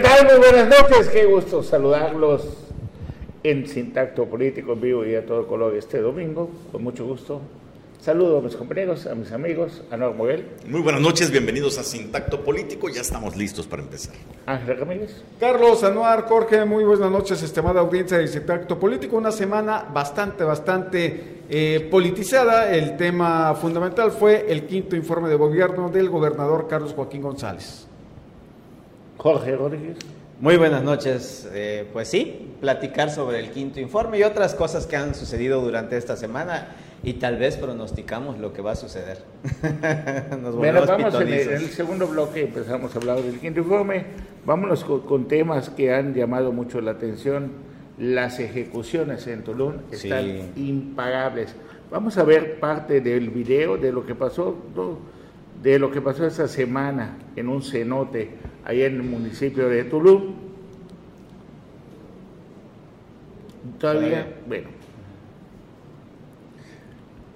¿qué tal? Muy buenas noches, qué gusto saludarlos en Sintacto Político en vivo y a todo color este domingo, con mucho gusto. Saludo a mis compañeros, a mis amigos, a Nor Moguel. Muy buenas noches, bienvenidos a Sintacto Político, ya estamos listos para empezar. Ángel Ramírez. Carlos, Anuar, Jorge, muy buenas noches, estimada audiencia de Sintacto Político. Una semana bastante, bastante eh, politizada. El tema fundamental fue el quinto informe de gobierno del gobernador Carlos Joaquín González. Jorge Rodríguez. Muy buenas noches. Eh, pues sí, platicar sobre el quinto informe y otras cosas que han sucedido durante esta semana y tal vez pronosticamos lo que va a suceder. Nos bueno, vamos en el, en el, segundo bloque, empezamos a hablar del quinto informe. Vámonos con, con, temas que han llamado mucho la atención. Las ejecuciones en Tulum están sí. impagables. Vamos a ver parte del video de lo que pasó, de lo que pasó esta semana en un cenote ahí en el municipio de Tulum. Todavía, bueno.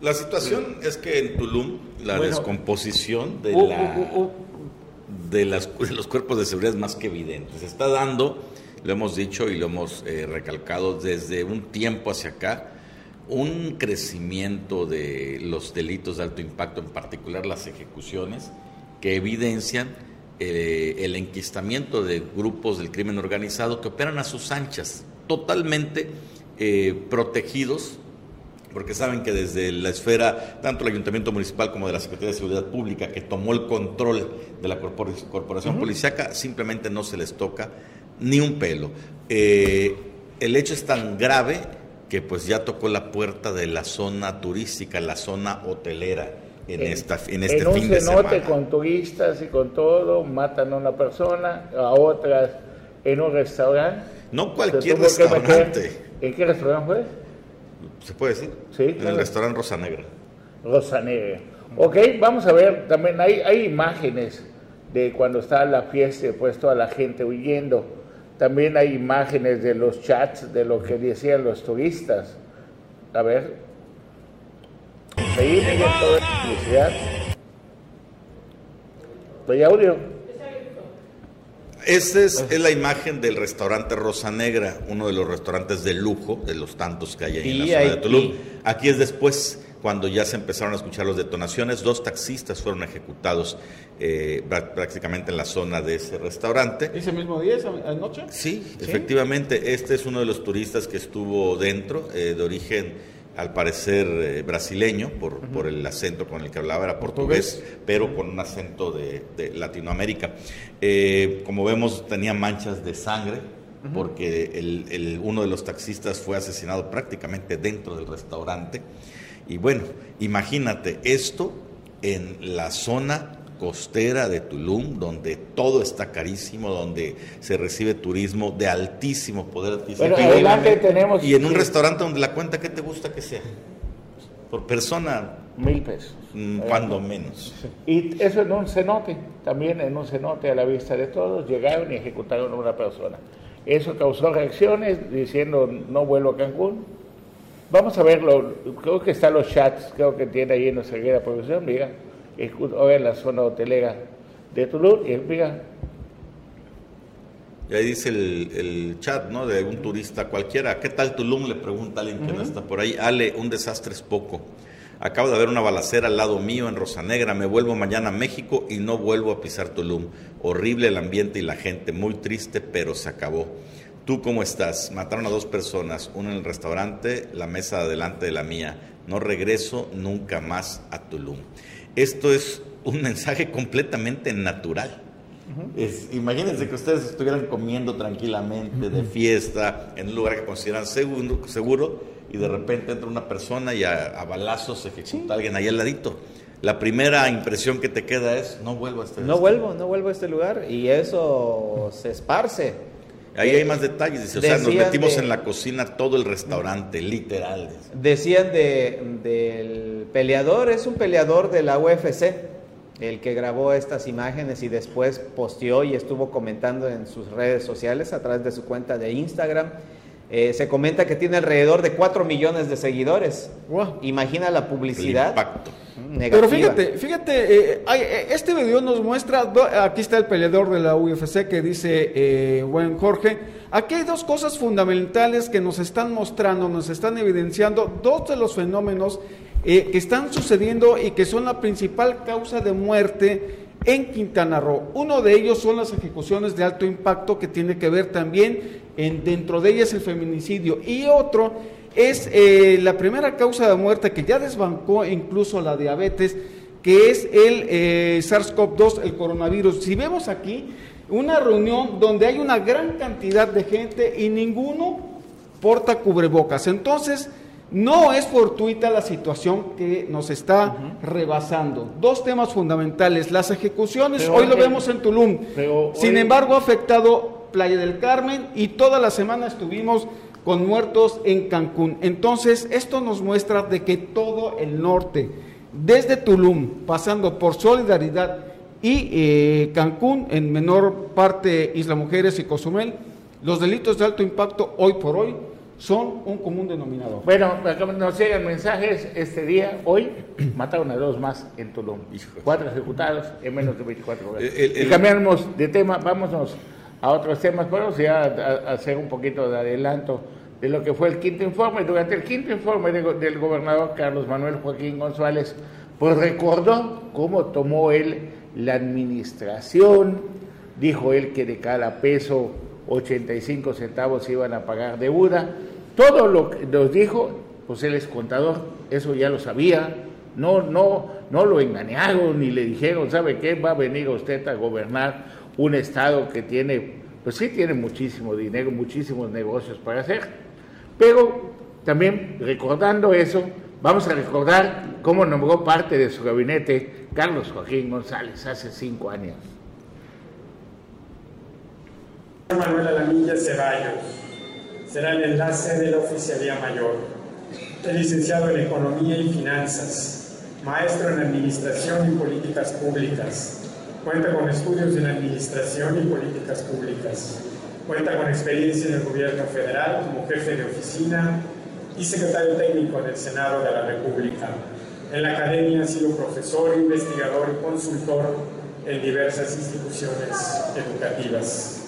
La situación es que en Tulum la bueno, descomposición de, uh, la, uh, uh, de, las, de, los cuerpos de seguridad es más que evidente. Se está dando, lo hemos dicho y lo hemos eh, recalcado desde un tiempo hacia acá, un crecimiento de los delitos de alto impacto, en particular las ejecuciones, que evidencian eh, el enquistamiento de grupos del crimen organizado que operan a sus anchas, totalmente eh, protegidos, porque saben que desde la esfera, tanto el Ayuntamiento Municipal como de la Secretaría de Seguridad Pública, que tomó el control de la corporación uh -huh. policíaca, simplemente no se les toca ni un pelo. Eh, el hecho es tan grave que pues ya tocó la puerta de la zona turística, la zona hotelera en, esta, en este en un fin de cenote semana. con turistas y con todo, matan a una persona, a otras en un restaurante. No cualquier restaurante. ¿En qué restaurante fue? ¿Se puede decir? Sí. En el restaurante Rosa Negra. Rosa Negra. Ok, vamos a ver, también hay, hay imágenes de cuando está la fiesta y pues toda la gente huyendo. También hay imágenes de los chats de lo que decían los turistas. A ver, Ahí toda la publicidad. ¿Estoy audio? Esta es, es, la imagen del restaurante Rosa Negra, uno de los restaurantes de lujo, de los tantos que hay ahí en la zona de Tulum. Aquí es después, cuando ya se empezaron a escuchar las detonaciones, dos taxistas fueron ejecutados eh, prácticamente en la zona de ese restaurante. ¿Ese mismo día, esa noche? Sí, sí, efectivamente. Este es uno de los turistas que estuvo dentro, eh, de origen al parecer eh, brasileño, por, uh -huh. por, el acento con el que hablaba, era portugués, ¿Portugués? pero con un acento de, de Latinoamérica. Eh, como vemos, tenía manchas de sangre, porque el, el, uno de los taxistas fue asesinado prácticamente dentro del restaurante. Y bueno, imagínate esto en la zona costera de Tulum, donde todo está carísimo, donde se recibe turismo de altísimo poder adquisitivo. Pero adelante tenemos... Y en un restaurante donde la cuenta, ¿qué te gusta que sea? Por persona... Mil pesos. Mm, cuando menos. Y eso en un cenote, también en un cenote a la vista de todos, llegaron y ejecutaron a una persona. Eso causó reacciones diciendo no vuelvo a Cancún. Vamos a verlo, creo que están los chats, creo que tiene ahí en nuestra guía de producción, diga ahora en la zona hotelera de Tulum y explica. Y ahí dice el, el, chat, ¿no? De un turista cualquiera. ¿Qué tal Tulum? Le pregunta alguien que uh -huh. no está por ahí. Ale, un desastre es poco. Acabo de haber una balacera al lado mío en Rosa Negra. Me vuelvo mañana a México y no vuelvo a pisar Tulum. Horrible el ambiente y la gente. Muy triste, pero se acabó. ¿Tú cómo estás? Mataron a dos personas, una en el restaurante, la mesa delante de la mía. No regreso nunca más a Tulum. Esto es un mensaje completamente natural. Uh -huh. es, imagínense que ustedes estuvieran comiendo tranquilamente, uh -huh. de fiesta, en un lugar que consideran seguro, seguro y de repente entra una persona y a, a balazos se ejecuta sí. a alguien ahí al ladito. La primera impresión que te queda es, no vuelvo a este lugar. No vuelvo, no vuelvo a este lugar y eso se esparce. Ahí hay más detalles, dice, o sea, nos metimos de, en la cocina todo el restaurante, literal. Decían de, del peleador, es un peleador de la UFC, el que grabó estas imágenes y después posteó y estuvo comentando en sus redes sociales a través de su cuenta de Instagram. Eh, se comenta que tiene alrededor de 4 millones de seguidores. Imagina la publicidad. impacto. Pero fíjate, fíjate, eh, eh, este video nos muestra, aquí está el peleador de la UFC que dice, buen Jorge, aquí hay dos cosas fundamentales que nos están mostrando, nos están evidenciando dos de los fenómenos que están sucediendo y que son la principal causa de muerte en Quintana Roo. Uno de ellos son las ejecuciones de alto impacto que tiene que ver también en, dentro de ellas el feminicidio y otro es eh, la primera causa de muerte que ya desbancó incluso la diabetes, que es el eh, SARS-CoV-2, el coronavirus. Si vemos aquí una reunión donde hay una gran cantidad de gente y ninguno porta cubrebocas. Entonces, no es fortuita la situación que nos está rebasando. Dos temas fundamentales. Las ejecuciones, hoy lo vemos en Tulum. Sin embargo, ha afectado Playa del Carmen y toda la semana estuvimos con muertos en Cancún. Entonces, esto nos muestra de que todo el norte, desde Tulum, pasando por Solidaridad y eh, Cancún, en menor parte Isla Mujeres y Cozumel, los delitos de alto impacto hoy por hoy son un común denominador. Bueno, nos llegan mensajes este día, hoy mataron a dos más en Tulum, cuatro ejecutados en menos de 24 horas. y cambiamos de tema, vámonos a otros temas, podemos ya hacer un poquito de adelanto de lo que fue el quinto informe. Durante el quinto informe del gobernador Carlos Manuel Joaquín González, pues recordó cómo tomó él la administración, dijo él que de cada peso 85 centavos iban a pagar deuda. Todo lo que nos dijo, pues él es contador, eso ya lo sabía. No, no, no lo engañaron ni le dijeron, ¿sabe qué? Va a venir usted a gobernar un estado que tiene, pues sí tiene muchísimo dinero, muchísimos negocios para hacer. Pero también recordando eso, vamos a recordar cómo nombró parte de su gabinete Carlos Joaquín González hace cinco años. Manuel Alamilla Ceballos será el enlace de la Oficialía Mayor. Es licenciado en Economía y Finanzas, maestro en Administración y Políticas Públicas. Cuenta con estudios en Administración y Políticas Públicas. Cuenta con experiencia en el Gobierno Federal como jefe de oficina y secretario técnico del Senado de la República. En la academia ha sido profesor, investigador y consultor en diversas instituciones educativas.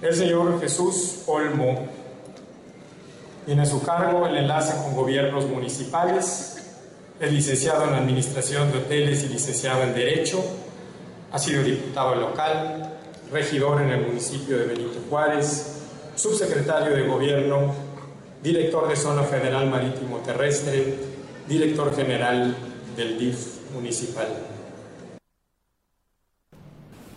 El señor Jesús Olmo tiene a su cargo el enlace con gobiernos municipales, es licenciado en Administración de Hoteles y licenciado en Derecho, ha sido diputado local, regidor en el municipio de Benito Juárez, subsecretario de Gobierno, director de Zona Federal Marítimo Terrestre, director general del DIF municipal.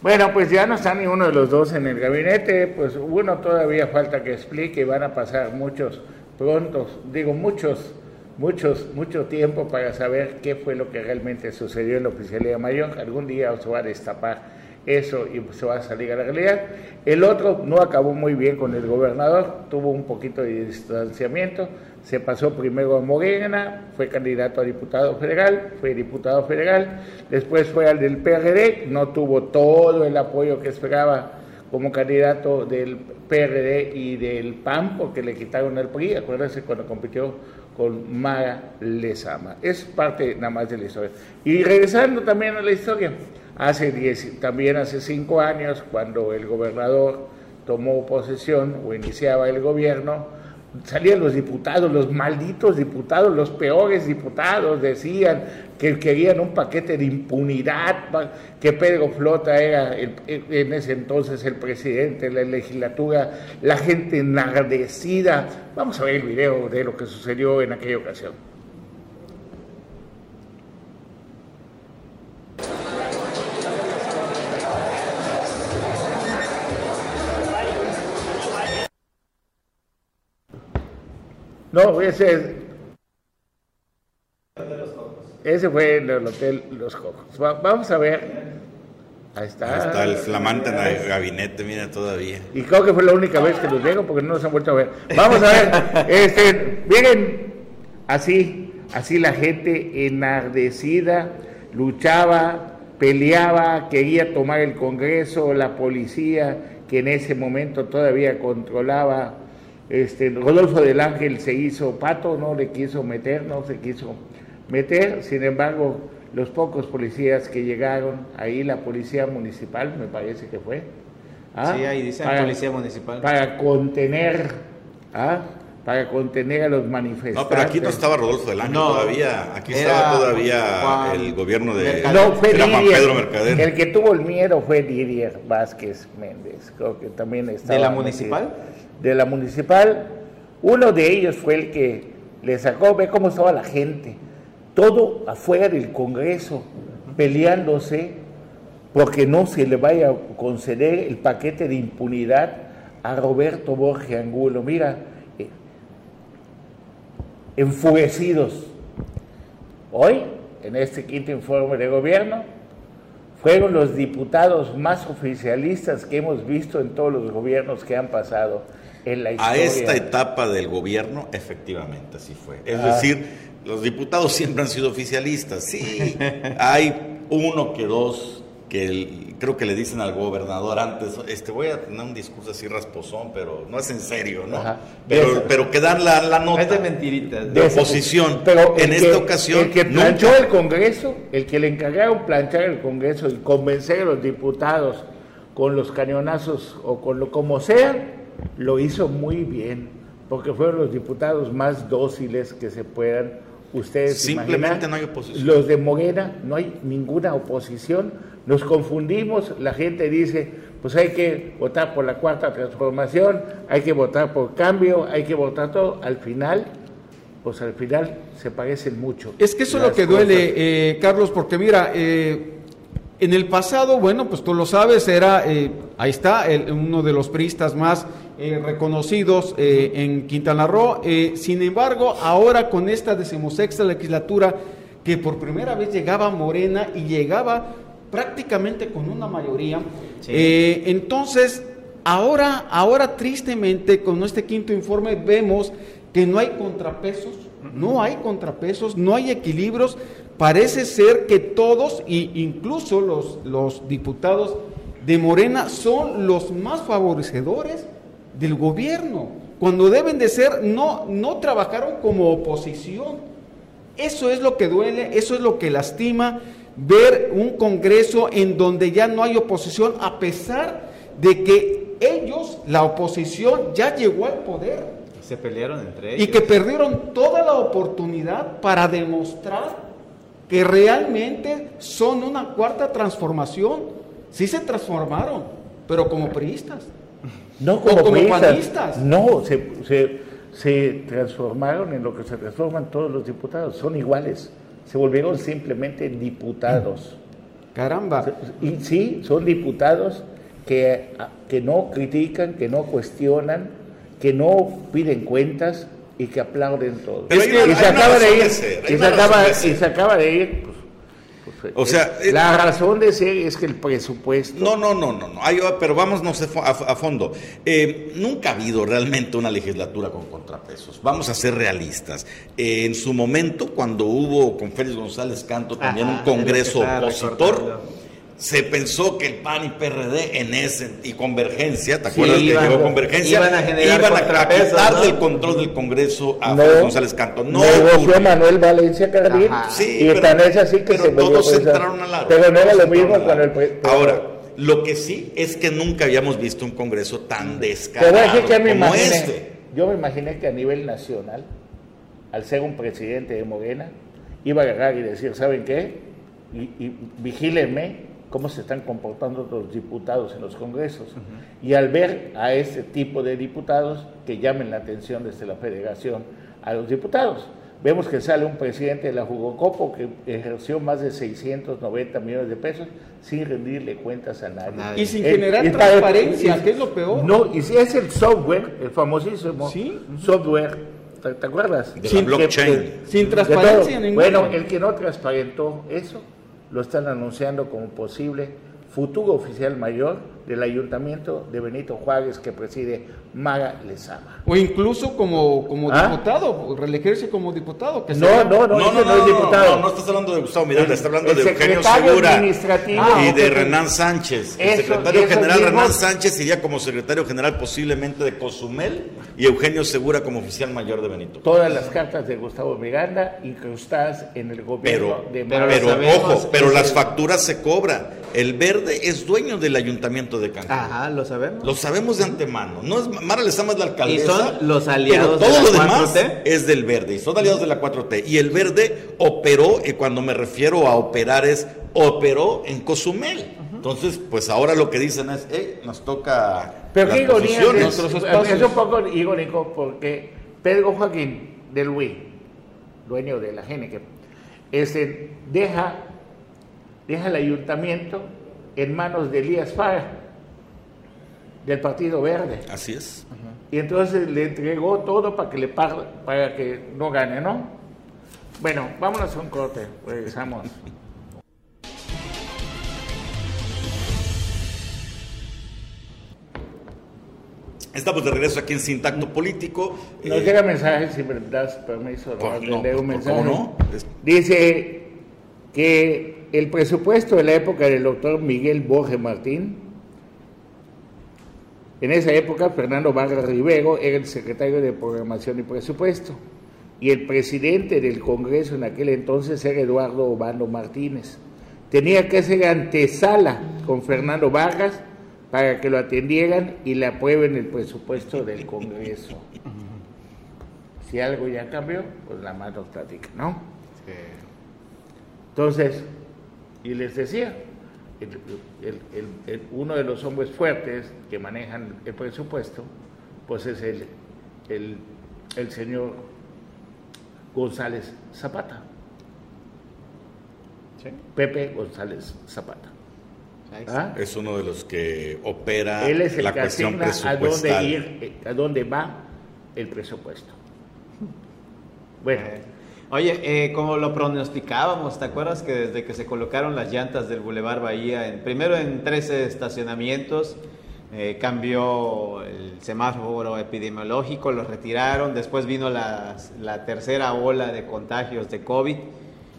Bueno, pues ya no está ni uno de los dos en el gabinete, pues uno todavía falta que explique, van a pasar muchos prontos, digo muchos, muchos, mucho tiempo para saber qué fue lo que realmente sucedió en la oficialía mayor. Algún día se va a destapar eso y se va a salir a la realidad. El otro no acabó muy bien con el gobernador, tuvo un poquito de distanciamiento, se pasó primero a Morena, fue candidato a diputado federal, fue diputado federal, después fue al del PRD, no tuvo todo el apoyo que esperaba como candidato del PRD y del PAN porque le quitaron el PRI, acuérdense cuando compitió con Mara Lezama. Es parte nada más de la historia. Y regresando también a la historia, hace diez, también hace cinco años, cuando el gobernador tomó posesión o iniciaba el gobierno, salían los diputados, los malditos diputados, los peores diputados, decían que querían un paquete de impunidad, que Pedro Flota era en ese entonces el presidente de la legislatura, la gente enardecida. Vamos a ver el video de lo que sucedió en aquella ocasión. No, ese Ese fue en el Hotel Los Cocos. vamos a ver. Ahí está. Ahí está el flamante gabinete, mira, todavía. Y creo que fue la única vez que los vieron porque no nos han vuelto a ver. Vamos a ver. este, miren, así, así la gente enardecida luchaba, peleaba, quería tomar el Congreso, la policía que en ese momento todavía controlaba, este, Rodolfo del Ángel se hizo pato, no le quiso meter, no se quiso meter, sin embargo, los pocos policías que llegaron, ahí la policía municipal, me parece que fue. ¿ah? Sí, ahí dice policía municipal. Para contener, ¿ah? para contener a los manifestantes. No, pero aquí no estaba Rodolfo del Ángel todavía, aquí estaba todavía el gobierno de no, fue Pedro Mercader. El que tuvo el miedo fue Didier Vázquez Méndez, creo que también estaba. ¿De la municipal? De la municipal. Uno de ellos fue el que le sacó, ve cómo estaba la gente todo afuera del Congreso, peleándose porque no se le vaya a conceder el paquete de impunidad a Roberto Borges Angulo. Mira, eh, enfurecidos. Hoy, en este quinto informe de gobierno, fueron los diputados más oficialistas que hemos visto en todos los gobiernos que han pasado en la historia. A esta etapa del gobierno, efectivamente, así fue. Es ah. decir, los diputados siempre han sido oficialistas. Sí, hay uno que dos que creo que le dicen al gobernador antes, este voy a tener un discurso así rasposón, pero no es en serio, ¿no? Pero, pero que dan la, la nota de mentiritas, de, oposición. Pero en esta ocasión, el que planchó el Congreso, el que le encargaron planchar el Congreso y convencer a los diputados con los cañonazos o con lo como sea, lo hizo muy bien, porque fueron los diputados más dóciles que se puedan ustedes simplemente no hay oposición. Los de Morena no hay ninguna oposición. Nos confundimos, la gente dice, pues hay que votar por la cuarta transformación, hay que votar por cambio, hay que votar todo. Al final, pues al final se parecen mucho. Es que eso es lo que duele, eh, Carlos, porque mira, eh, en el pasado, bueno, pues tú lo sabes, era, eh, ahí está, uno de los priistas más eh, reconocidos eh, en Quintana Roo. sin embargo, ahora con esta decimosexta legislatura, que por primera vez llegaba Morena y llegaba prácticamente con una mayoría, entonces, ahora, ahora tristemente, con este quinto informe, vemos que no hay contrapesos, no hay contrapesos, no hay equilibrios, parece ser que todos, e incluso los, los diputados de Morena, son los más favorecedores del gobierno, cuando deben de ser, no, no trabajaron como oposición. Eso es lo que duele, eso es lo que lastima, ver un Congreso en donde ya no hay oposición, a pesar de que ellos, la oposición, ya llegó al poder. Se pelearon entre ellos. Y que perdieron toda la oportunidad para demostrar que realmente son una cuarta transformación. Sí se transformaron, pero como priistas. No como, como No, se, se, transformaron en lo que se transforman todos los diputados. Son iguales. Se volvieron simplemente diputados. Caramba. Y sí, son diputados que, que no critican, que no cuestionan, que no piden cuentas, y que aplauden todo. y, se acaba de ir, y, se acaba, y se acaba de ir, pues, o sea, la razón de ser es que el presupuesto. No, no, no, no, no. pero vámonos a, fondo. Eh, nunca ha habido realmente una legislatura con contrapesos. Vamos a ser realistas. Eh, en su momento, cuando hubo con Félix González Canto también un congreso opositor se pensó que el PAN y PRD en ese y Convergencia, ¿te acuerdas que llegó Convergencia? Iban a, generar iban a, quitarle el control del Congreso a no, González Canto. No, no Manuel Valencia Carrillo. Sí, y pero, tan es así que pero todos entraron al lado. Pero no era lo mismo con el... Ahora, lo que sí es que nunca habíamos visto un Congreso tan descarado que como este. Yo me imaginé que a nivel nacional, al ser un presidente de Morena, iba a agarrar y decir, ¿saben qué? Y, y vigílenme cómo se están comportando los diputados en los congresos. Y al ver a ese tipo de diputados que llamen la atención desde la federación a los diputados. Vemos que sale un presidente de la Jugocopo que ejerció más de 690 millones de pesos sin rendirle cuentas a nadie. Y sin generar transparencia, que es lo peor. No, y si es el software, el famosísimo software, ¿te, acuerdas? sin, blockchain. sin transparencia ninguna. Bueno, el que no transparentó eso lo están anunciando como posible futuro oficial mayor del ayuntamiento de Benito Juárez que preside Mara Lezama. O incluso como, como ¿Ah? diputado, reelegirse como diputado. Que no, no, no, no, no, es diputado. No, no, estás hablando de Gustavo Miranda, estás hablando de Eugenio Segura y de Renán Sánchez. El secretario general Renán Sánchez iría como secretario general posiblemente de Cozumel y Eugenio Segura como oficial mayor de Benito. Todas las cartas de Gustavo Miranda incrustadas en el gobierno de Mara. Pero, pero ojo, pero las facturas se cobran. El verde es dueño del ayuntamiento de Cancún. Ajá, lo sabemos. Lo sabemos de antemano. No es Mara Lezama es la alcaldesa. Y son los aliados todo de la lo demás es del verde. Y son aliados de la 4T. Y el verde operó, y cuando me refiero a operar es operó en Cozumel. Entonces, pues ahora lo que dicen es, eh, nos toca Pero qué ironía es, es un poco irónico porque Pedro Joaquín del Luis, dueño de la Geneke, este, deja deja el ayuntamiento en manos de Elías Fara, del Partido Verde. Así es. Y entonces le entregó todo para que, le para que no gane, ¿no? Bueno, vámonos a un corte, regresamos. Estamos de regreso aquí en Sintacto Político. Nos eh, llega mensaje, si me das permiso, pues, no, un mensaje. no? Dice que el presupuesto de la época del doctor Miguel Borges Martín, en esa época Fernando Vargas Rivero era el secretario de Programación y Presupuesto y el presidente del Congreso en aquel entonces era Eduardo Obando Martínez. Tenía que hacer antesala con Fernando Vargas para que lo atendieran y le aprueben el presupuesto del Congreso. Si algo ya cambió, pues la mano estática, ¿no? Entonces, y les decía, uno de los hombres fuertes que manejan el presupuesto, pues es el, el, señor González Zapata. Pepe González Zapata. ¿Ah? Es uno de los que opera Él es el la que cuestión presupuestal. A dónde, ir, eh, a dónde va el presupuesto. Bueno. Eh, Oye, eh, como lo pronosticábamos, ¿te acuerdas que desde que se colocaron las llantas del Boulevard Bahía, en, primero en 13 estacionamientos, eh, cambió el semáforo epidemiológico, lo retiraron, después vino la, la, tercera ola de contagios de COVID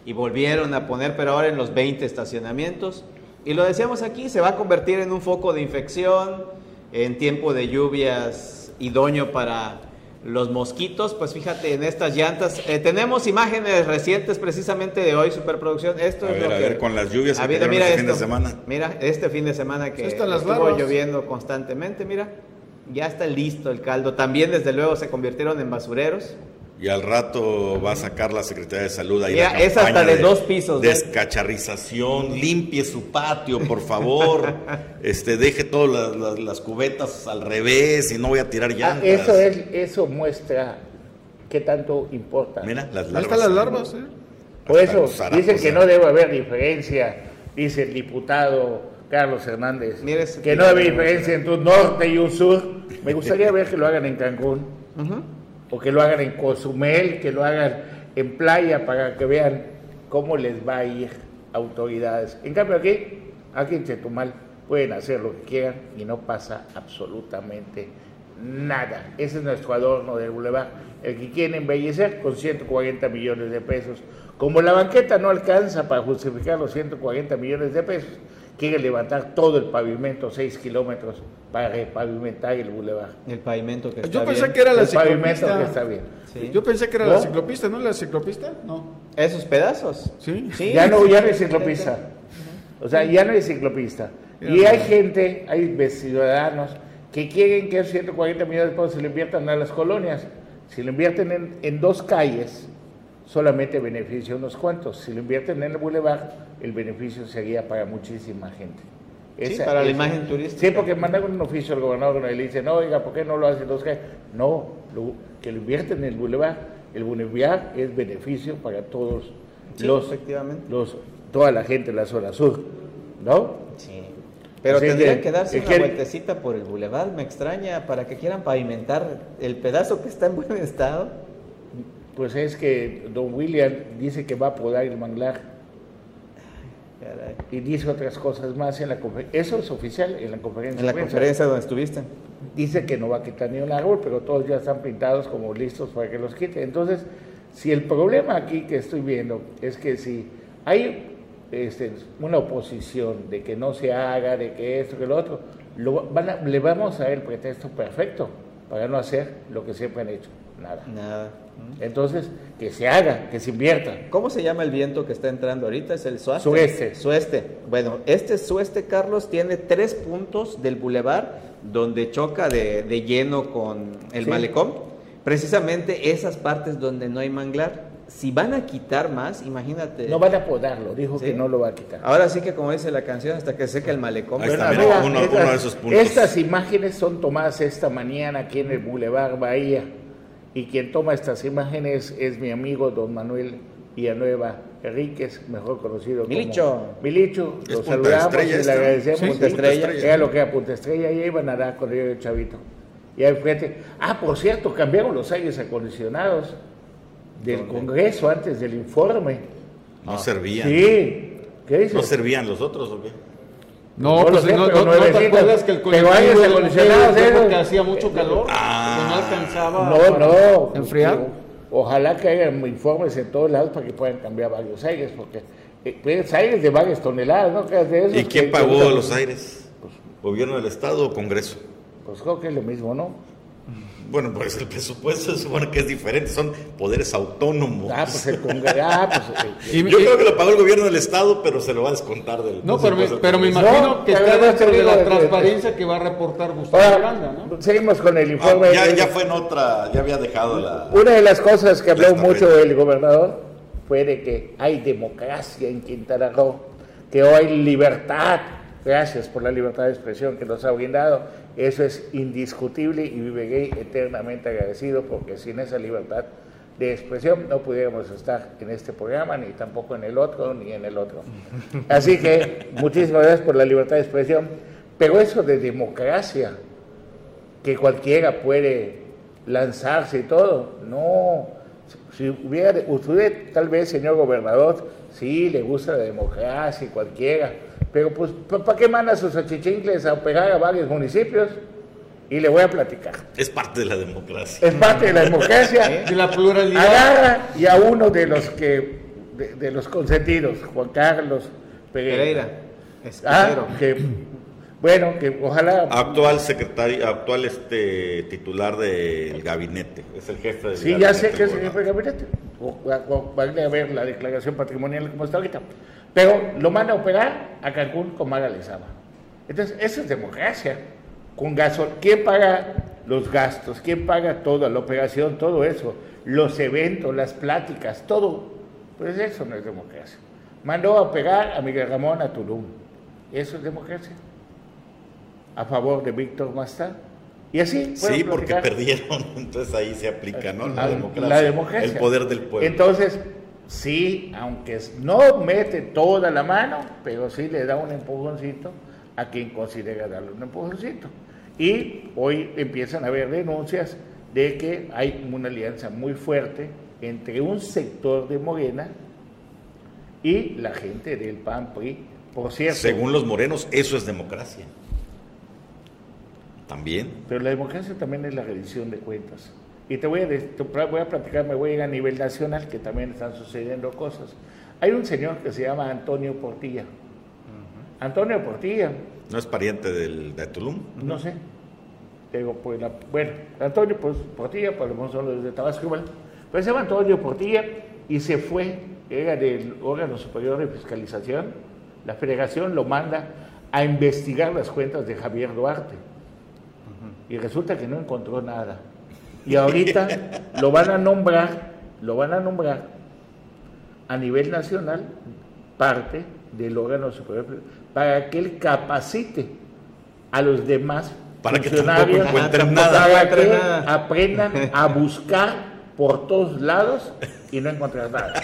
y volvieron a poner, pero ahora en los 20 estacionamientos. Y lo decíamos aquí, se va a convertir en un foco de infección, en tiempo de lluvias idóneo para los mosquitos, pues fíjate en estas llantas. Eh, tenemos imágenes recientes precisamente de hoy, superproducción. Esto es lo que. A ver, con las lluvias que mira este fin de semana. Mira, este fin de semana que estuvo lloviendo constantemente, mira. Ya está listo el caldo. También, desde luego, se convirtieron en basureros y al rato va a sacar la Secretaría de Salud ahí Mira, es hasta de, dos pisos. Descacharrización, limpie su patio, por favor. este, deje todas las, cubetas al revés y no voy a tirar ah, llantas. eso es, eso muestra qué tanto importa. Mira, las larvas. Ahí están las larvas, ¿eh? Por eso dicen que no debe haber diferencia, dice el diputado Carlos Hernández, que no debe haber diferencia entre un norte y un sur. Me gustaría ver que lo hagan en Cancún o que lo hagan en Cozumel, que lo hagan en playa para que vean cómo les va a ir autoridades. En cambio aquí, aquí en Chetumal pueden hacer lo que quieran y no pasa absolutamente nada. Ese es nuestro adorno del Boulevard, el que quieren embellecer con 140 millones de pesos. Como la banqueta no alcanza para justificar los 140 millones de pesos, quiere levantar todo el pavimento, 6 kilómetros, para repavimentar el bulevar. El pavimento que está Yo pensé que era la el pavimento que está bien. Yo pensé que era la ciclopista, ¿no? ¿La ciclopista? No. ¿Esos pedazos? Sí. Ya, no, ya no hay ciclopista. O sea, ya no hay ciclopista. Y hay gente, hay ciudadanos que quieren que esos 140 millones de pesos se le inviertan a las colonias. Si lo invierten en, en dos calles, solamente beneficia a unos cuantos. Si lo invierten en el bulevar, el beneficio sería para muchísima gente. sí, para la imagen turística. Sí, porque mandan un oficio al gobernador y le dice, no, oiga, ¿por qué no lo hacen dos calles? No, que lo invierten en el bulevar. El bulevar es beneficio para todos los, efectivamente. los, toda la gente de la zona sur, ¿no? Sí. Pero tendrían que, darse una vueltecita por el bulevar, me extraña, para que quieran pavimentar el pedazo que está en buen estado pues es que don William dice que va a podar el manglar. Y dice otras cosas más en la conferencia. Eso es oficial en la conferencia. En la conferencia donde estuviste. Dice que no va a quitar ni un árbol, pero todos ya están pintados como listos para que los quite. Entonces, si el problema aquí que estoy viendo es que si hay este, una oposición de que no se haga, de que esto, que lo otro, le vamos a dar el pretexto perfecto para no hacer lo que siempre han hecho, nada. Nada. Entonces, que se haga, que se invierta. ¿Cómo se llama el viento que está entrando ahorita? ¿Es el sueste? Sueste. Sueste. Bueno, este sueste, Carlos, tiene tres puntos del bulevar donde choca de, lleno con el malecón. Precisamente esas partes donde no hay manglar si van a quitar más, imagínate. No van a podarlo, dijo que no lo va a quitar. Ahora sí que como dice la canción, hasta que seque el malecón. Estas imágenes son tomadas esta mañana aquí en el Boulevard Bahía. Y quien toma estas imágenes es mi amigo don Manuel Villanueva Enríquez, mejor conocido Milicho. como Milicho. Lo saludamos y le agradecemos. Punta Estrella. Era lo que era Punta Estrella, y iban a dar con el chavito. Y ahí frente. Ah, por cierto, cambiaron los aires acondicionados del Congreso antes del informe. No servían. Sí. ¿Qué dices? ¿No servían los otros o qué? No, pues no, no, no, te acuerdas que el colectivo evolucionado porque hacía mucho calor, ah, no alcanzaba no, no, enfriar. Ojalá que haya informes en todos lados para que puedan cambiar varios aires, porque eh, aires de varias toneladas, ¿no? De esos ¿Y quién pagó los aires? Pues, ¿Gobierno del Estado o Congreso? Pues creo que es lo mismo, ¿no? Bueno, pues el presupuesto se supone que es diferente, son poderes autónomos. Ah, pues el Congreso. Ah, pues, Yo creo que lo pagó el gobierno del Estado, pero se lo va a descontar del. No, pero me, pero me imagino que está dentro de la transparencia que va a reportar Gustavo Aranda, ¿no? Seguimos con el informe. Ah, ya, ya fue en otra, ya había dejado la. Una de las cosas que habló mucho el gobernador fue de que hay democracia en Quintana Roo, que hoy hay libertad. Gracias por la libertad de expresión que nos ha brindado eso es indiscutible y viviré eternamente agradecido porque sin esa libertad de expresión no pudiéramos estar en este programa, ni tampoco en el otro, ni en el otro. Así que muchísimas gracias por la libertad de expresión. Pero eso de democracia, que cualquiera puede lanzarse y todo, no. Si hubiera, usted tal vez, señor gobernador, sí, le gusta la democracia y cualquiera, pero pues, ¿para qué manda sus achichincles a pegar a varios municipios? Y le voy a platicar. Es parte de la democracia. Es parte de la democracia. de la pluralidad. Agarra y a uno de los que, de, los consentidos, Juan Carlos Pereira. Ah, que, bueno, que ojalá. Actual secretario, actual este titular del gabinete. Es el jefe del sí, gabinete. Sí, ya sé que es el jefe del gabinete. Van a ver la declaración patrimonial como está ahorita. Pero lo manda a operar a Cancún con Maga Lezama. Entonces, eso es democracia. Con gasol, ¿quién paga los gastos? ¿Quién paga toda la operación, todo eso? Los eventos, las pláticas, todo. Pues eso no es democracia. Mandó a operar a Miguel Ramón a Tulum. Eso es democracia. A favor de Víctor Mastá. Y así. Sí, porque perdieron. Entonces ahí se aplica, ¿no? La democracia. La democracia. El poder del pueblo. Entonces, sí, aunque no mete toda la mano, pero sí le da un empujoncito a quien considera darle un empujoncito. Y hoy empiezan a haber denuncias de que hay una alianza muy fuerte entre un sector de Morena y la gente del PAN PRI. Por cierto. Según los morenos, eso es democracia. También. Pero la democracia también es la rendición de cuentas. Y te voy a, voy a platicar, me voy a ir a nivel nacional, que también están sucediendo cosas. Hay un señor que se llama Antonio Portilla. Antonio Portilla. ¿No es pariente del, de Tulum? No sé. Digo, pues bueno, Antonio pues, Portilla, por lo menos son los de Tabasco igual. Pues se llama Antonio Portilla y se fue, era del órgano superior de fiscalización. La federación lo manda a investigar las cuentas de Javier Duarte. Y resulta que no encontró nada. Y ahorita lo van a nombrar, lo van a nombrar a nivel nacional parte del órgano superior para que él capacite a los demás para funcionarios que para que aprendan a buscar por todos lados y no encontrar nada.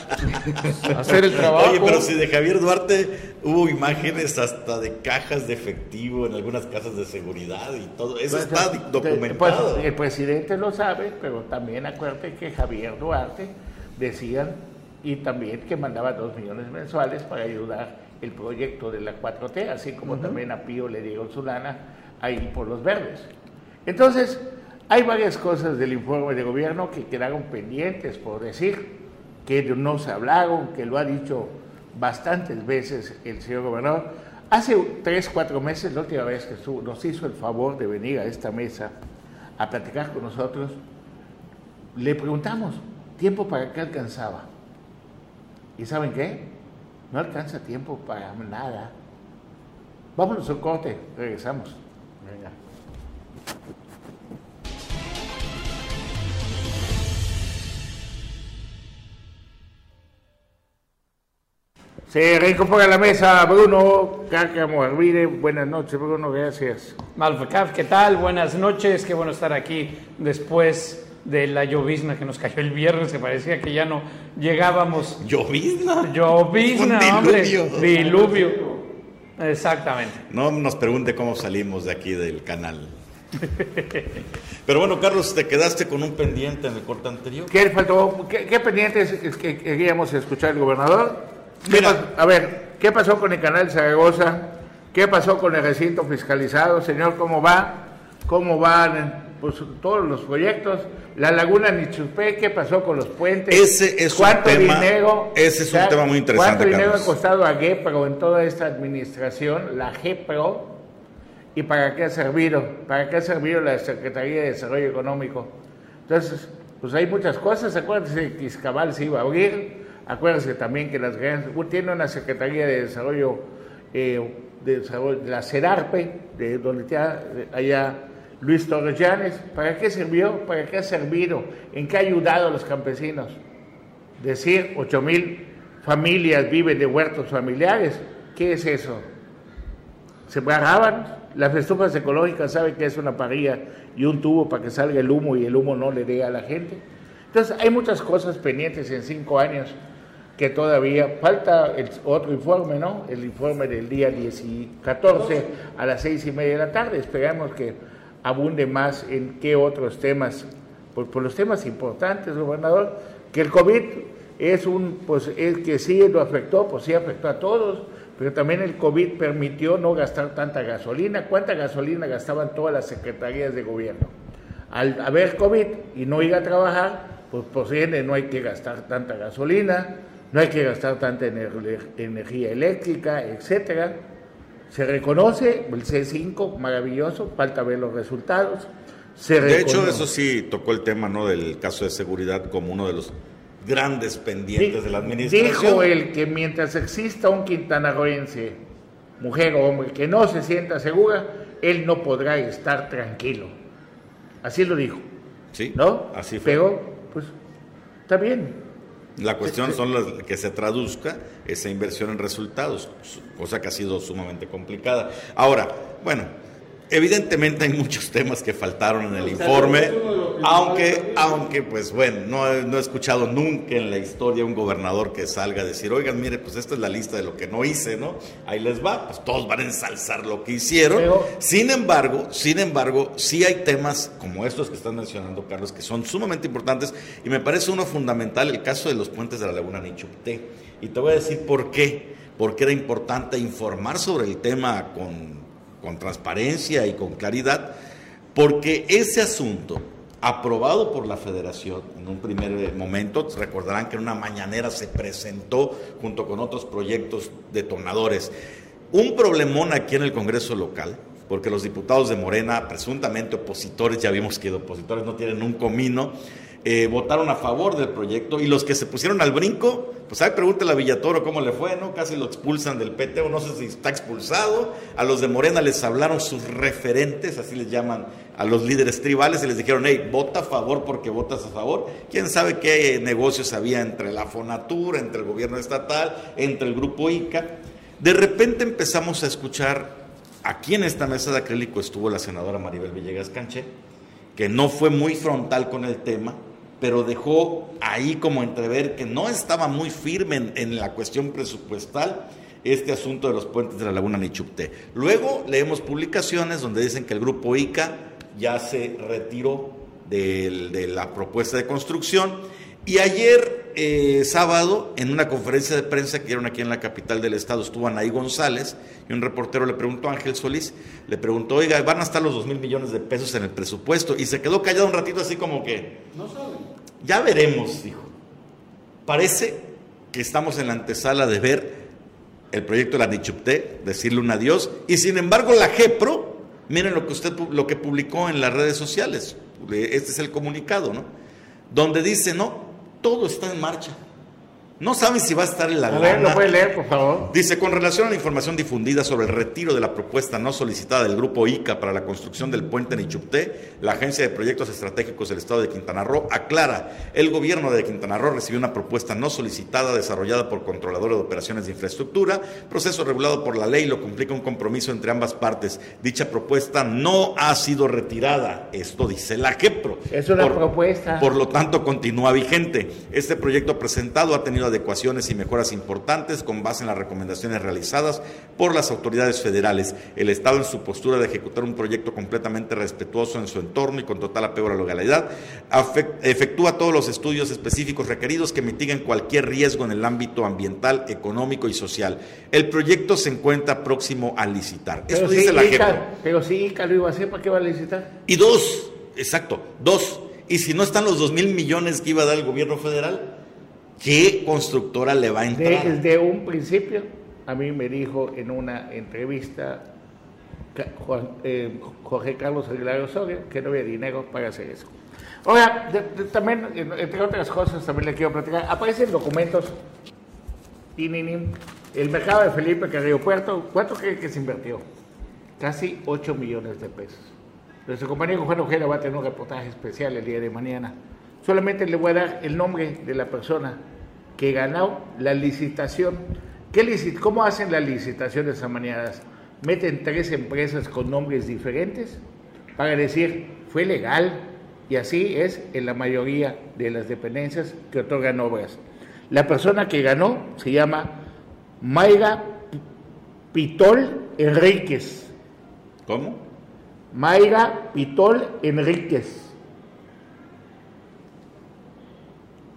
Hacer el trabajo. Oye, pero si de Javier Duarte hubo imágenes hasta de cajas de efectivo en algunas casas de seguridad y todo, eso pues, está pues, documentado. Pues, el presidente lo sabe, pero también acuérdate que Javier Duarte decían y también que mandaba dos millones mensuales para ayudar el proyecto de la 4T, así como también a Pío le digo Zulana, ahí por los verdes. Entonces, hay varias cosas del informe de gobierno que quedaron pendientes por decir, que no se hablaron, que lo ha dicho bastantes veces el señor gobernador. Hace tres, cuatro meses, la última vez que nos hizo el favor de venir a esta mesa a platicar con nosotros, le preguntamos, ¿tiempo para qué alcanzaba? ¿Y saben qué? No alcanza tiempo para nada. Vámonos a un corte, regresamos. Venga. Se reincorpora a la mesa Bruno Cácamo Arvide. Buenas noches, Bruno, gracias. Malfacaf, ¿qué tal? Buenas noches, qué bueno estar aquí después de la llovizna que nos cayó el viernes, que parecía que ya no llegábamos. ¿Llovizna? Llovizna, hombre. Diluvio. Exactamente. No nos pregunte cómo salimos de aquí del canal. Pero bueno, Carlos, te quedaste con un pendiente en el corte anterior. ¿Qué faltó? ¿Qué, qué pendiente es que queríamos escuchar el gobernador? Mira, a ver, ¿qué pasó con el canal Zaragoza? ¿Qué pasó con el recinto fiscalizado? Señor, ¿cómo va? ¿Cómo van pues, todos los proyectos? La laguna Nichupé, ¿qué pasó con los puentes? Ese es ¿Cuánto un tema, dinero? Ese es un tema muy interesante. ¿Cuánto dinero ha costado a GEPRO en toda esta administración, la GEPRO? ¿Y para qué ha servido? ¿Para qué ha servido la Secretaría de Desarrollo Económico? Entonces, pues hay muchas cosas. Acuérdense que Iscabal se iba a abrir Acuérdense también que las tiene una Secretaría de Desarrollo, eh, de, la CERARPE, de donde está allá Luis Torres Llanes. ¿Para qué sirvió? ¿Para qué ha servido? ¿En qué ha ayudado a los campesinos? Decir 8 mil familias viven de huertos familiares. ¿Qué es eso? Se paraban, las estufas ecológicas saben que es una parrilla y un tubo para que salga el humo y el humo no le dé a la gente. Entonces hay muchas cosas pendientes en cinco años que todavía falta el otro informe, ¿no? El informe del día 10 y 14 a las seis y media de la tarde. Esperamos que abunde más en qué otros temas, pues por los temas importantes, gobernador, que el COVID es un, pues es que sí lo afectó, pues sí afectó a todos, pero también el COVID permitió no gastar tanta gasolina. ¿Cuánta gasolina gastaban todas las secretarías de gobierno? Al haber COVID y no ir a trabajar, pues por ende no hay que gastar tanta gasolina, no hay que gastar tanta energía eléctrica, etcétera. Se reconoce el C5, maravilloso, falta ver los resultados. de hecho, eso sí tocó el tema ¿no? del caso de seguridad como uno de los grandes pendientes de la administración. Dijo él que mientras exista un quintanarroense, mujer o hombre, que no se sienta segura, él no podrá estar tranquilo. Así lo dijo. Sí, ¿no? Así fue. Pero, pues, está bien. La cuestión son las que se traduzca esa inversión en resultados, cosa que ha sido sumamente complicada. Ahora, bueno, Evidentemente hay muchos temas que faltaron en el informe, aunque, aunque pues bueno, no, no, he escuchado nunca en la historia un gobernador que salga a decir, oigan, mire, pues esta es la lista de lo que no hice, ¿no? Ahí les va, pues todos van a ensalzar lo que hicieron. Sin embargo, sin embargo, sí hay temas como estos que están mencionando, Carlos, que son sumamente importantes y me parece uno fundamental el caso de los puentes de la Laguna Nichupté. Y te voy a decir por qué, porque era importante informar sobre el tema con con transparencia y con claridad, porque ese asunto, aprobado por la federación en un primer momento, recordarán que en una mañanera se presentó junto con otros proyectos detonadores, un problemón aquí en el Congreso local, porque los diputados de Morena, presuntamente opositores, ya vimos que opositores no tienen un comino, eh, votaron a favor del proyecto y los que se pusieron al brinco, pues ahí pregúntale a Villatoro cómo le fue, ¿no? Casi lo expulsan del PT o no sé si está expulsado. A los de Morena les hablaron sus referentes, así les llaman a los líderes tribales y les dijeron, hey, vota a favor porque votas a favor. ¿Quién sabe qué negocios había entre la Fonatura, entre el gobierno estatal, entre el grupo ICA? De repente empezamos a escuchar, aquí en esta mesa de acrílico estuvo la senadora Maribel Villegas Canché, que no fue muy frontal con el tema, pero dejó ahí como entrever que no estaba muy firme en, la cuestión presupuestal este asunto de los puentes de la Laguna Nichupté. Luego leemos publicaciones donde dicen que el grupo ICA ya se retiró de, la propuesta de construcción y ayer eh, sábado, en una conferencia de prensa que dieron aquí en la capital del estado, estuvo Anaí González y un reportero le preguntó a Ángel Solís, le preguntó, oiga, ¿van a estar los dos mil millones de pesos en el presupuesto? Y se quedó callado un ratito así como que... No saben. Ya veremos, dijo. Parece que estamos en la antesala de ver el proyecto de la Nichupté, decirle un adiós, y sin embargo la GEPRO, miren lo que usted lo que publicó en las redes sociales, este es el comunicado, ¿no? Donde dice, no, todo está en marcha. No saben si va a estar en la a Ver, lo puede leer, por favor. Dice, con relación a la información difundida sobre el retiro de la propuesta no solicitada del Grupo ICA para la construcción del puente en Ichupté, la Agencia de Proyectos Estratégicos del Estado de Quintana Roo aclara, el gobierno de Quintana Roo recibió una propuesta no solicitada desarrollada por controladores de operaciones de infraestructura, proceso regulado por la ley, lo complica un compromiso entre ambas partes. Dicha propuesta no ha sido retirada, esto dice la GEPRO. Es una propuesta. Por lo tanto, continúa vigente. Este proyecto presentado ha tenido adecuaciones y mejoras importantes con base en las recomendaciones realizadas por las autoridades federales. El Estado en su postura de ejecutar un proyecto completamente respetuoso en su entorno y con total apego a la legalidad, efectúa todos los estudios específicos requeridos que mitiguen cualquier riesgo en el ámbito ambiental, económico y social. El proyecto se encuentra próximo a licitar. Eso dice la Ica, Pero si Ica lo iba a hacer, ¿para qué va a licitar? Y dos, exacto, dos. Y si no están los dos mil millones que iba a dar el gobierno federal, ¿qué constructora le va a entrar? Desde un principio, a mí me dijo en una entrevista eh, Jorge Carlos Aguilar Osorio que no había dinero para hacer eso. Ahora, también, entre otras cosas, también le quiero platicar. Aparecen documentos. El mercado de Felipe Carrillo Puerto, ¿cuánto cree que se invirtió? Casi 8 millones de pesos. Nuestro compañero Juan Ojeda va a tener un reportaje especial el día de mañana Solamente le voy a dar el nombre de la persona que ganó la licitación. ¿Qué ¿Cómo hacen las licitaciones amañadas? Meten tres empresas con nombres diferentes para decir, fue legal, y así es en la mayoría de las dependencias que otorgan obras. La persona que ganó se llama Mayra Pitol Enríquez. ¿Cómo? Mayra Pitol Enríquez.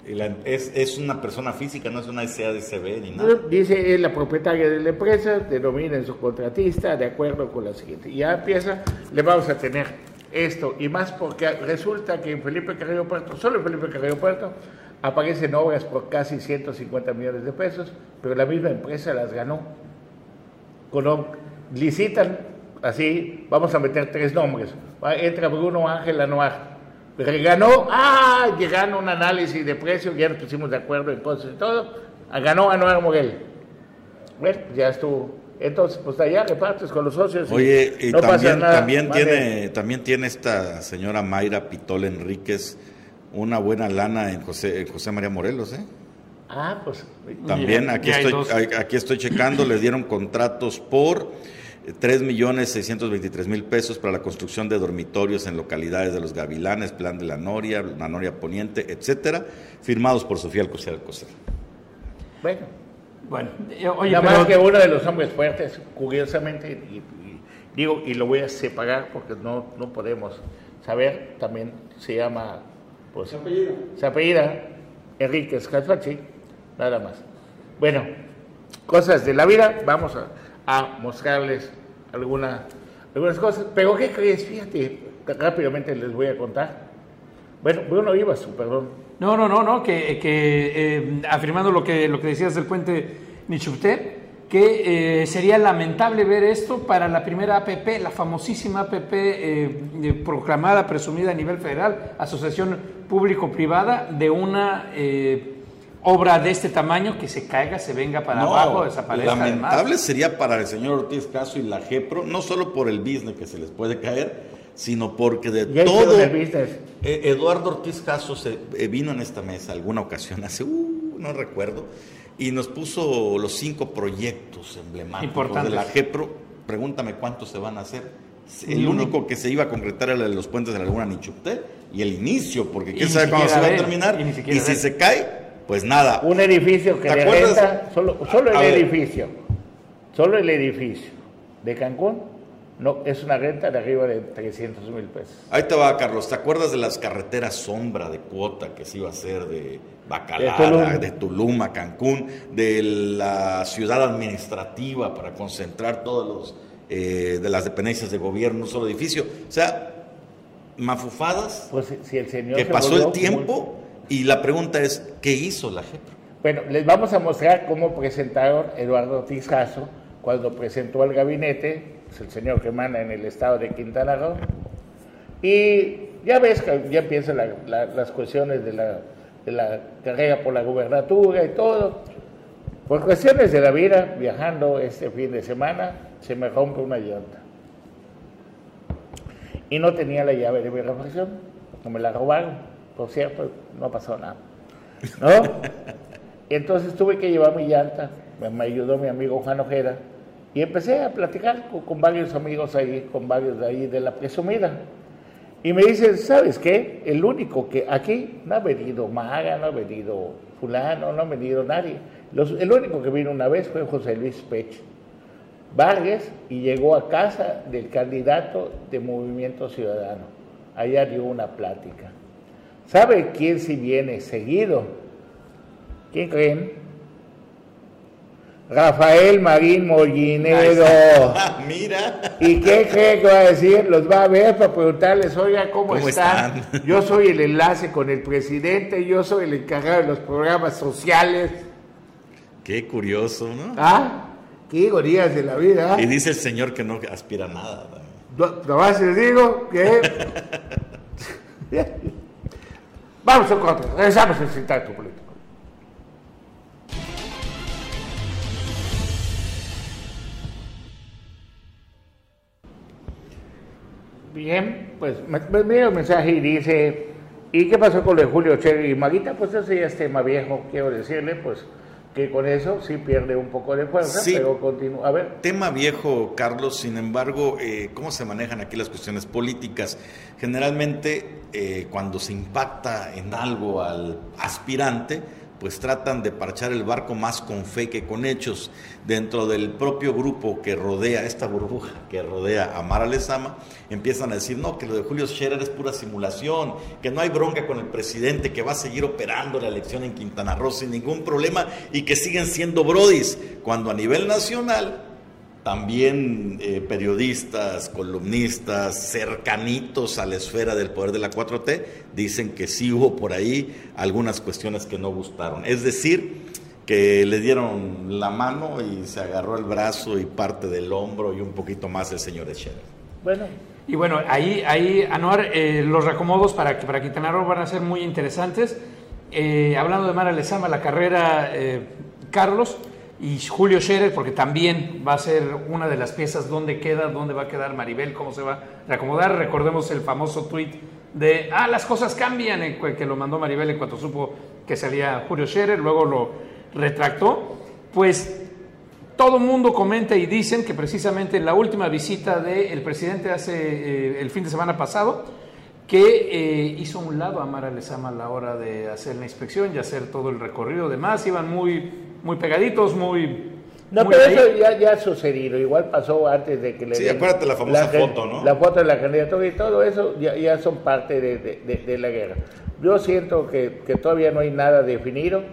Es, es, una persona física, no es una SADCB ni nada. Dice, es la propietaria de la empresa, denomina en su contratista de acuerdo con la siguiente. Y ya empieza, le vamos a tener esto y más porque resulta que en Felipe Carrillo Puerto, solo en Felipe Carrillo Puerto, aparecen obras por casi 150 millones de pesos, pero la misma empresa las ganó. Con, licitan así, vamos a meter tres nombres. Entra Bruno Ángel Anuar ganó, ah, llegaron a un análisis de precios, ya nos pusimos de acuerdo en cosas y todo, ganó Anuar Moguel. Bueno, ya estuvo. Entonces, pues allá repartes con los socios. Oye, y, también, también tiene, también tiene esta señora Mayra Pitol Enríquez una buena lana en José, José María Morelos, ¿eh? Ah, pues. También aquí estoy, aquí estoy checando, le dieron contratos por 3.623.000 pesos para la construcción de dormitorios en localidades de los Gavilanes, Plan de la Noria, la Noria Poniente, etcétera, firmados por Sofía Alcocer Alcocer. Bueno, bueno, oye, Nada más que uno de los hombres fuertes, curiosamente, y, digo, y lo voy a separar porque no, no podemos saber, también se llama, pues, se apellida, se apellida Enrique nada más. Bueno, cosas de la vida, vamos a a mostrarles alguna, algunas cosas. Pero ¿qué crees? Fíjate, rápidamente les voy a contar. Bueno, Bruno Ibas, perdón. No, no, no, no, que, que eh, afirmando lo que, lo que decías del puente Nichupté, que eh, sería lamentable ver esto para la primera APP, la famosísima APP eh, proclamada, presumida a nivel federal, Asociación Público-Privada, de una obra de este tamaño que se caiga, se venga para abajo, desaparezca. Lamentable sería para el señor Ortiz Caso y la GEPRO, no solo por el business que se les puede caer, sino porque de todo. E, Eduardo Ortiz Caso se, eh, vino en esta mesa alguna ocasión, hace, uh, no recuerdo, y nos puso los cinco proyectos emblemáticos de la GEPRO. Pregúntame cuántos se van a hacer. El único que se iba a concretar era el de los puentes de la Laguna Nichupté y el inicio, porque quién sabe cuándo se va a terminar. Y, si se cae, pues nada. Un edificio que le renta, solo, solo el edificio, solo el edificio de Cancún, no, es una renta de arriba de 300 mil pesos. Ahí te va, Carlos. ¿Te acuerdas de las carreteras sombra de cuota que se iba a hacer de Bacalar, de Tulum. a Cancún, de la ciudad administrativa para concentrar todos los eh, de las dependencias de gobierno en un solo edificio? O sea, mafufadas. Pues si el señor que pasó el tiempo y la pregunta es, ¿qué hizo la JEP? Bueno, les vamos a mostrar cómo presentaron Eduardo Tizcazo cuando presentó al gabinete es el señor que manda en el estado de Quintana Roo. Y ya ves que ya empiezan las cuestiones de la, de la carrera por la gubernatura y todo. Por cuestiones de la vida, viajando este fin de semana, se me rompe una llanta. Y no tenía la llave de mi reflexión, no me la robaron. Por cierto, no pasó nada. ¿No? Entonces tuve que llevar mi llanta, me ayudó mi amigo Juan Ojeda, y empecé a platicar con, varios amigos ahí, con varios de ahí de la presumida. Y me dicen, ¿sabes qué? El único que aquí no ha venido Maga, no ha venido fulano, no ha venido nadie. el único que vino una vez fue José Luis Pech Vargas y llegó a casa del candidato de Movimiento Ciudadano. Allá dio una plática. ¿Sabe quién si viene seguido? ¿Quién creen? Rafael Marín Mollinedo. Mira. ¿Y qué cree que va a decir? Los va a ver para preguntarles, oiga, ¿cómo, están? Yo soy el enlace con el presidente, yo soy el encargado de los programas sociales. Qué curioso, ¿no? Ah, qué ironías de la vida. Y dice el señor que no aspira a nada. No, más les digo que... Vamos a corte, regresamos al tu político. Bien, pues me, mira el mensaje y dice, ¿y qué pasó con lo de Julio Cherry y Maguita? Pues eso ya es tema viejo, quiero decirle, pues que con eso sí pierde un poco de fuerza, pero continúa. A ver. Tema viejo, Carlos, sin embargo, eh, ¿cómo se manejan aquí las cuestiones políticas? Generalmente, eh, cuando se impacta en algo al aspirante, pues tratan de parchar el barco más con fe que con hechos. Dentro del propio grupo que rodea, esta burbuja que rodea a Mara Lezama, empiezan a decir, no, que lo de Julio Scherer es pura simulación, que no hay bronca con el presidente, que va a seguir operando la elección en Quintana Roo sin ningún problema y que siguen siendo brodis, cuando a nivel nacional también eh, periodistas, columnistas, cercanitos a la esfera del poder de la 4T, dicen que sí hubo por ahí algunas cuestiones que no gustaron. Es decir, que le dieron la mano y se agarró el brazo y parte del hombro y un poquito más el señor Echeverría. Bueno. Y bueno, ahí, ahí Anuar, eh, los recomodos para, para Quintana Roo van a ser muy interesantes. Eh, hablando de Mara Lezama, la carrera, Carlos, y Julio Scherer, porque también va a ser una de las piezas dónde queda, dónde va a quedar Maribel, cómo se va a reacomodar. Recordemos el famoso tweet de, ah, las cosas cambian, que lo mandó Maribel en cuanto supo que salía Julio Scherer, luego lo retractó. Pues todo mundo comenta y dicen que precisamente en la última visita del presidente hace eh, el fin de semana pasado, que eh, hizo un lado a Mara Lezama a la hora de hacer la inspección y hacer todo el recorrido. Demás iban muy muy pegaditos, muy... No, pero eso ya, ya, ha sucedido, igual pasó antes de que le... Sí, acuérdate la famosa foto, ¿no? La foto de la candidatura y todo eso ya, ya son parte de, de, la guerra. Yo siento que, que, todavía no hay nada definido.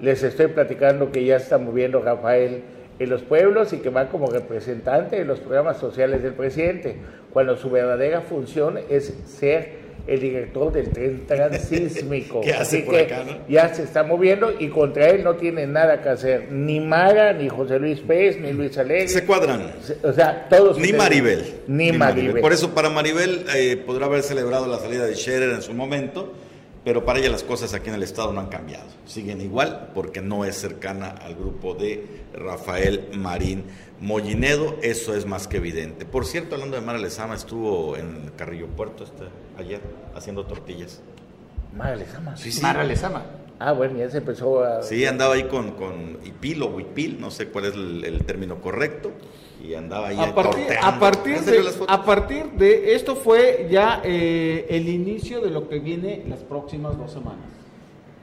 Les estoy platicando que ya está moviendo Rafael en los pueblos y que va como representante de los programas sociales del presidente, cuando su verdadera función es ser el director del tren transísmico. Así que ya se está moviendo y contra él no tiene nada que hacer. Ni Mara, ni José Luis Pérez, ni Luis Alegre. Se cuadran. o sea, todos. Ni Maribel. Ni, Maribel. Por eso para Maribel eh, podrá haber celebrado la salida de Scherer en su momento, pero para ella las cosas aquí en el Estado no han cambiado. Siguen igual porque no es cercana al grupo de Rafael Marín. Mollinedo, eso es más que evidente. Por cierto, hablando de Mara Lezama, estuvo en Carrillo Puerto este, ayer haciendo tortillas. Mara Lezama. Sí, sí. Mara Lezama. Ah, bueno, ya se empezó a... Sí, andaba ahí con, con Ipil o Huipil, no sé cuál es el, término correcto, y andaba ahí a partir, a partir, de, a partir de esto fue ya eh, el inicio de lo que viene las próximas dos semanas.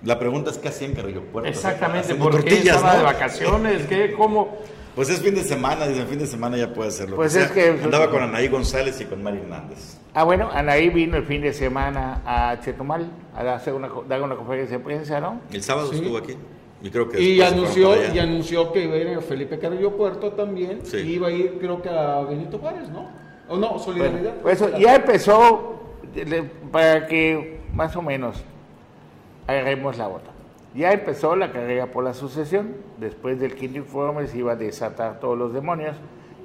La pregunta es qué hacía en Carrillo Puerto. Exactamente, ¿por qué estaba de vacaciones? ¿Qué? ¿Cómo? Pues es fin de semana, dice, fin de semana ya puede hacerlo. Pues es que... Andaba con Anaí González y con Mari Hernández. Ah, bueno, Anaí vino el fin de semana a Chetumal a hacer una, dar una conferencia de prensa, ¿no? El sábado estuvo aquí. Y, creo que y anunció, y anunció que iba a ir a Felipe Carrillo Puerto también. Y iba a ir, creo que a Benito Juárez, ¿no? ¿O no? Solidaridad. pues eso, ya empezó, para que más o menos agarremos la bota. Ya empezó la carrera por la sucesión. Después del quinto informe se iba a desatar todos los demonios.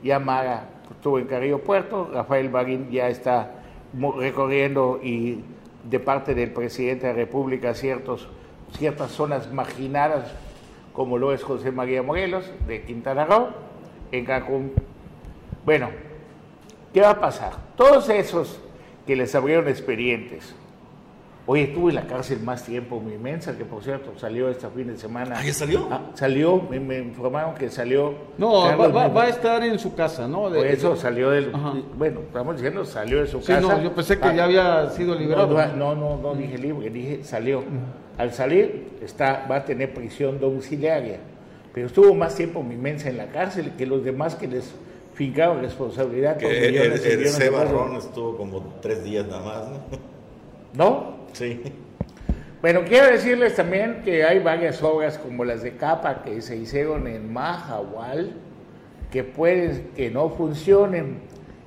Ya Maga estuvo en Carrillo Puerto. Rafael Barín ya está recorriendo y de parte del presidente de la República ciertos, ciertas zonas marginadas, como lo es José María Morelos de Quintana Roo, en Cancún. Bueno, ¿qué va a pasar? Todos esos que les abrieron expedientes, Hoy estuve en la cárcel más tiempo, mi inmensa, que por cierto salió este fin de semana. ¿Ah, ya salió? Ah, salió, me, informaron que salió. No, va, a estar en su casa, ¿no? por eso salió del. Bueno, estamos diciendo, salió de su casa. No, yo pensé que ya había sido liberado. No, no, no, dije libre, dije salió. Al salir, está, va a tener prisión domiciliaria. Pero estuvo más tiempo mi inmensa en la cárcel que los demás que les fincaron responsabilidad. Que el, el, el estuvo como tres días nada más, ¿no? ¿No? Sí. Bueno, quiero decirles también que hay varias obras como las de capa que se hicieron en Mahahual que pueden que no funcionen.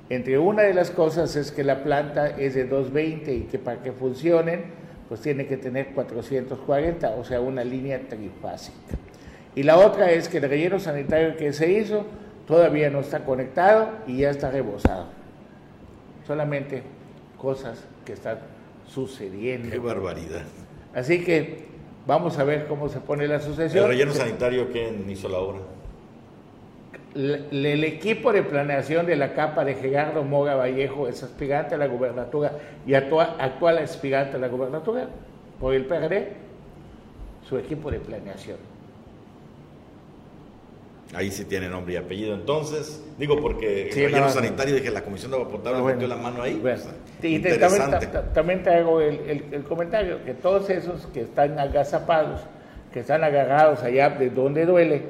Entre una de las cosas es que la planta es de 220 y que para que funcionen pues tiene que tener 440, o sea, una línea trifásica. Y la otra es que el relleno sanitario que se hizo todavía no está conectado y ya está rebosado. Solamente cosas que están sucediendo. Qué barbaridad. Así que vamos a ver cómo se pone la sucesión. ¿El relleno sanitario quién hizo la obra? El, equipo de planeación de la capa de Gerardo Moga Vallejo es aspirante a la gubernatura y actual, actual aspirante a la gubernatura por el PRD, su equipo de planeación. Ahí sí tiene nombre y apellido. Entonces, digo porque el relleno sanitario, dije, la Comisión de Agua Potable metió la mano ahí. y también, te hago el, comentario, que todos esos que están agazapados, que están agarrados allá de donde duele,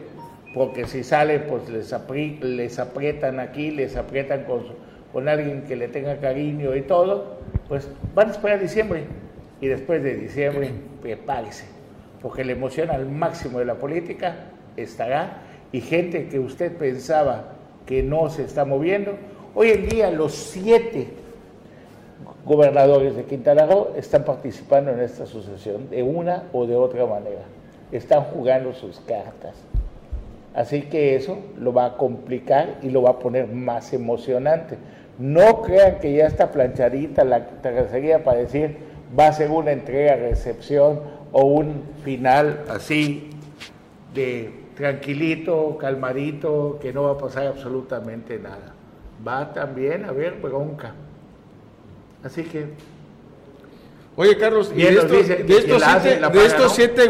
porque si salen, pues les, les aprietan aquí, les aprietan con, con alguien que le tenga cariño y todo, pues van a esperar diciembre. Y después de diciembre, prepárese, porque la emoción al máximo de la política estará y gente que usted pensaba que no se está moviendo, hoy en día los siete gobernadores de Quintana Roo están participando en esta sucesión de una o de otra manera. Están jugando sus cartas. Así que eso lo va a complicar y lo va a poner más emocionante. No crean que ya está planchadita la tercería para decir va a ser una entrega-recepción o un final así de tranquilito, calmadito, que no va a pasar absolutamente nada. Va también a haber bronca. Así que... Oye, Carlos, y de, estos, siete,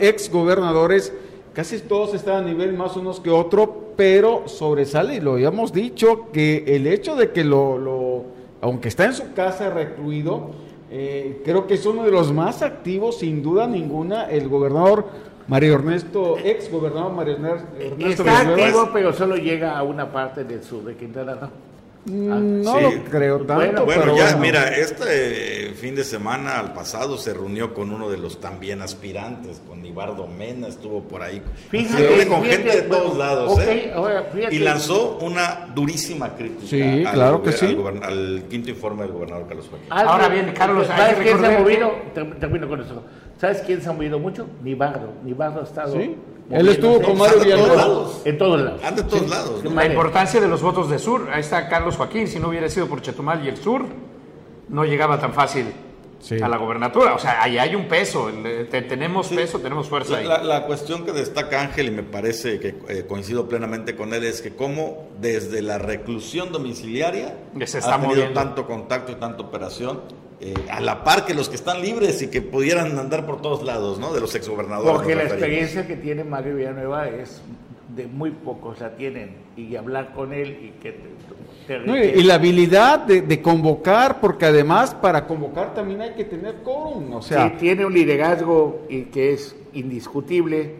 ex gobernadores, casi todos están a nivel más unos que otro, pero sobresale, y lo habíamos dicho, que el hecho de que lo, lo aunque está en su casa recluido, eh, creo que es uno de los más activos, sin duda ninguna, el gobernador Mario Ernesto, ex gobernador Mario Ernesto Está activo, pero solo llega a una parte del sur de Quintana Roo. Mm, ah, no lo creo tanto. Bueno, ya, mira, este fin de semana al pasado se reunió con uno de los también aspirantes, con Ibardo Mena, estuvo por ahí. Fíjate, con gente de todos lados, ¿eh? y lanzó una durísima crítica sí, claro que sí. Al, quinto informe del gobernador Carlos Joaquín. Ahora bien, Carlos, ¿sabes quién se ha movido? Termino con eso. ¿Sabes quién se ha movido mucho? Nibardo. Nibardo ha estado. ¿Sí? Él estuvo con Mario Villanueva. En todos lados. Anda en todos lados. La importancia de los votos de Sur. Ahí está Carlos Joaquín. Si no hubiera sido por Chetumal y el Sur, no llegaba tan fácil a la gobernatura. O sea, ahí hay un peso. Tenemos peso, tenemos fuerza ahí. La, cuestión que destaca Ángel, y me parece que eh, coincido plenamente con él, es que como desde la reclusión domiciliaria se está ha tenido tanto contacto y tanta operación eh, a la par que los que están libres y que pudieran andar por todos lados, ¿no? De los exgobernadores. Porque la experiencia que tiene Mario Villanueva es de muy pocos la tienen y hablar con él y que y la habilidad de, convocar, porque además para convocar también hay que tener quórum, o sea... Sí, tiene un liderazgo y que es indiscutible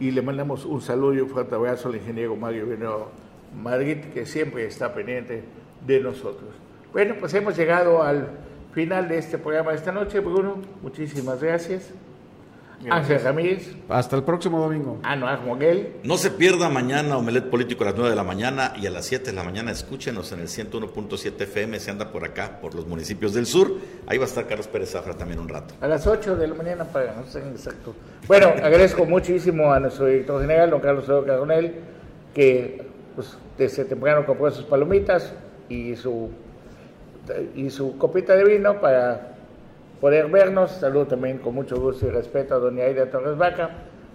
y le mandamos un saludo y un fuerte abrazo al ingeniero Mario Vino Madrid, que siempre está pendiente de nosotros. Bueno, pues hemos llegado al final de este programa de esta noche, Bruno. Muchísimas gracias. Ángel Ramírez. Hasta el próximo domingo. Anuar Moguel. No se pierda mañana Omelet Político a las 9 de la mañana y a las 7 de la mañana escúchenos en el 101.7 FM, se anda por acá, por los municipios del sur. Ahí va a estar Carlos Pérez Zafra también un rato. A las 8 de la mañana para no sé exacto. Bueno, agradezco muchísimo a nuestro director general, don Carlos Eduardo Caronel, que pues, desde temprano compró sus palomitas y su, y su copita de vino para poder vernos. Saludo también con mucho gusto y respeto a doña Aida Torres Vaca,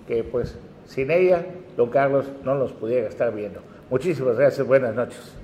que pues sin ella, don Carlos no nos pudiera estar viendo. Muchísimas gracias, buenas noches.